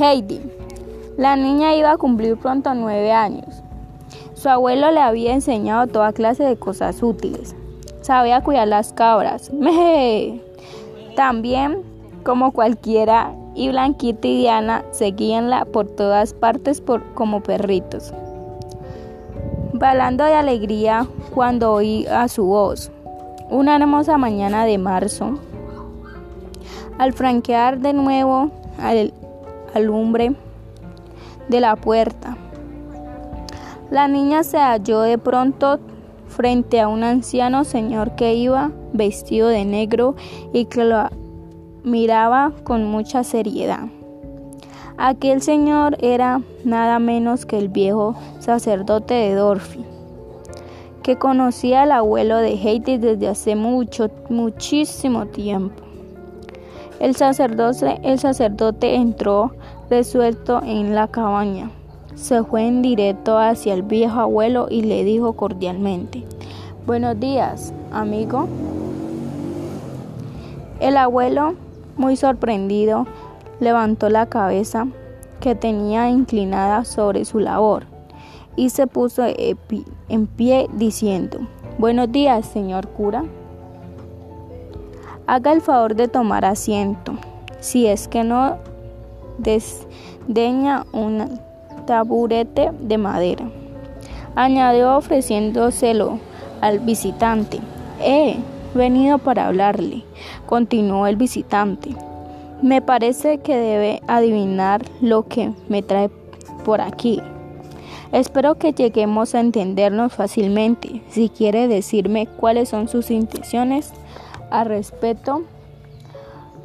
Heidi. La niña iba a cumplir pronto nueve años. Su abuelo le había enseñado toda clase de cosas útiles. Sabía cuidar las cabras. ¡Meje! También, como cualquiera, y Blanquita y Diana seguíanla por todas partes como perritos. Balando de alegría cuando oí a su voz. Una hermosa mañana de marzo, al franquear de nuevo al alumbre de la puerta, la niña se halló de pronto frente a un anciano señor que iba vestido de negro y que lo miraba con mucha seriedad. Aquel señor era nada menos que el viejo sacerdote de Dorfi, que conocía al abuelo de Heidi desde hace mucho, muchísimo tiempo. El sacerdote, entró resuelto en la cabaña. Se fue en directo hacia el viejo abuelo y le dijo cordialmente, Buenos días, amigo. El abuelo, muy sorprendido, levantó la cabeza que tenía inclinada sobre su labor y se puso en pie diciendo, Buenos días, señor cura. Haga el favor de tomar asiento, si es que no desdeña un taburete de madera. Añadió ofreciéndoselo al visitante. He venido para hablarle, continuó el visitante. Me parece que debe adivinar lo que me trae por aquí. Espero que lleguemos a entendernos fácilmente. Si quiere decirme cuáles son sus intenciones, a respeto,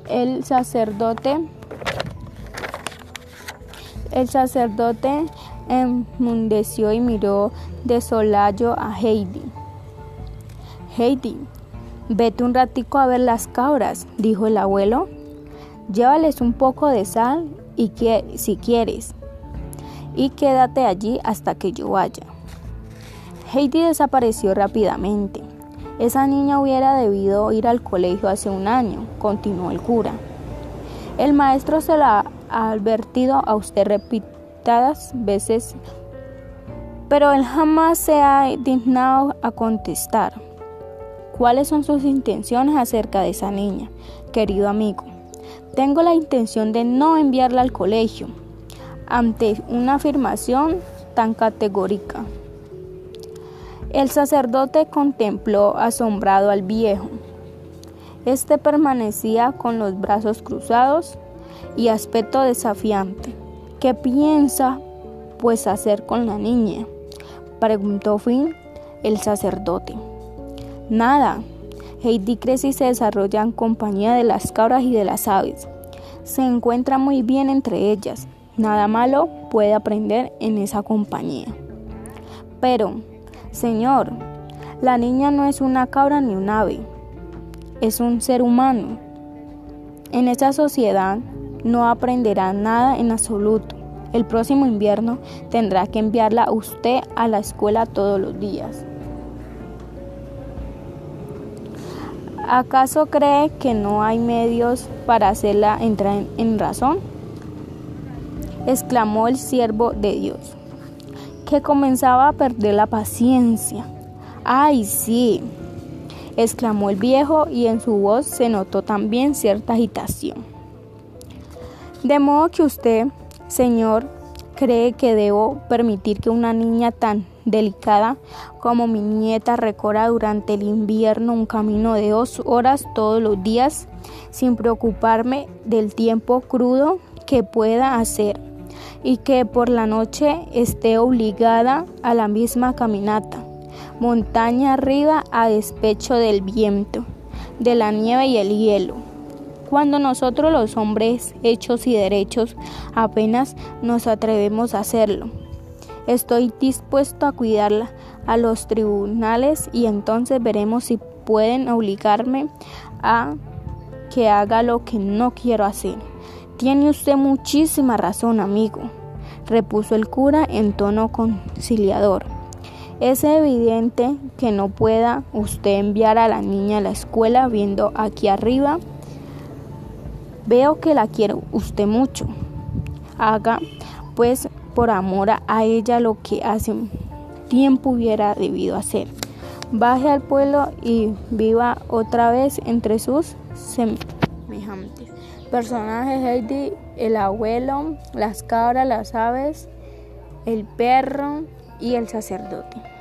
el sacerdote el sacerdote enmundeció y miró de solayo a Heidi. Heidi, vete un ratico a ver las cabras, dijo el abuelo. Llévales un poco de sal y que, si quieres, y quédate allí hasta que yo vaya. Heidi desapareció rápidamente. Esa niña hubiera debido ir al colegio hace un año, continuó el cura. El maestro se la ha advertido a usted repetidas veces, pero él jamás se ha dignado a contestar. ¿Cuáles son sus intenciones acerca de esa niña, querido amigo? Tengo la intención de no enviarla al colegio ante una afirmación tan categórica. El sacerdote contempló asombrado al viejo. Este permanecía con los brazos cruzados y aspecto desafiante. ¿Qué piensa pues hacer con la niña? preguntó Finn el sacerdote. Nada. Heidi crece y se desarrolla en compañía de las cabras y de las aves. Se encuentra muy bien entre ellas. Nada malo puede aprender en esa compañía. Pero, Señor, la niña no es una cabra ni un ave, es un ser humano. En esta sociedad no aprenderá nada en absoluto. El próximo invierno tendrá que enviarla usted a la escuela todos los días. ¿Acaso cree que no hay medios para hacerla entrar en razón? exclamó el siervo de Dios que comenzaba a perder la paciencia. ¡Ay, sí! exclamó el viejo y en su voz se notó también cierta agitación. De modo que usted, señor, cree que debo permitir que una niña tan delicada como mi nieta recorra durante el invierno un camino de dos horas todos los días sin preocuparme del tiempo crudo que pueda hacer y que por la noche esté obligada a la misma caminata, montaña arriba a despecho del viento, de la nieve y el hielo. Cuando nosotros los hombres hechos y derechos apenas nos atrevemos a hacerlo. Estoy dispuesto a cuidarla a los tribunales y entonces veremos si pueden obligarme a que haga lo que no quiero hacer. Tiene usted muchísima razón, amigo, repuso el cura en tono conciliador. Es evidente que no pueda usted enviar a la niña a la escuela viendo aquí arriba. Veo que la quiere usted mucho. haga pues por amor a ella lo que hace tiempo hubiera debido hacer. Baje al pueblo y viva otra vez entre sus semejantes. Personajes Heidi, el abuelo, las cabras, las aves, el perro y el sacerdote.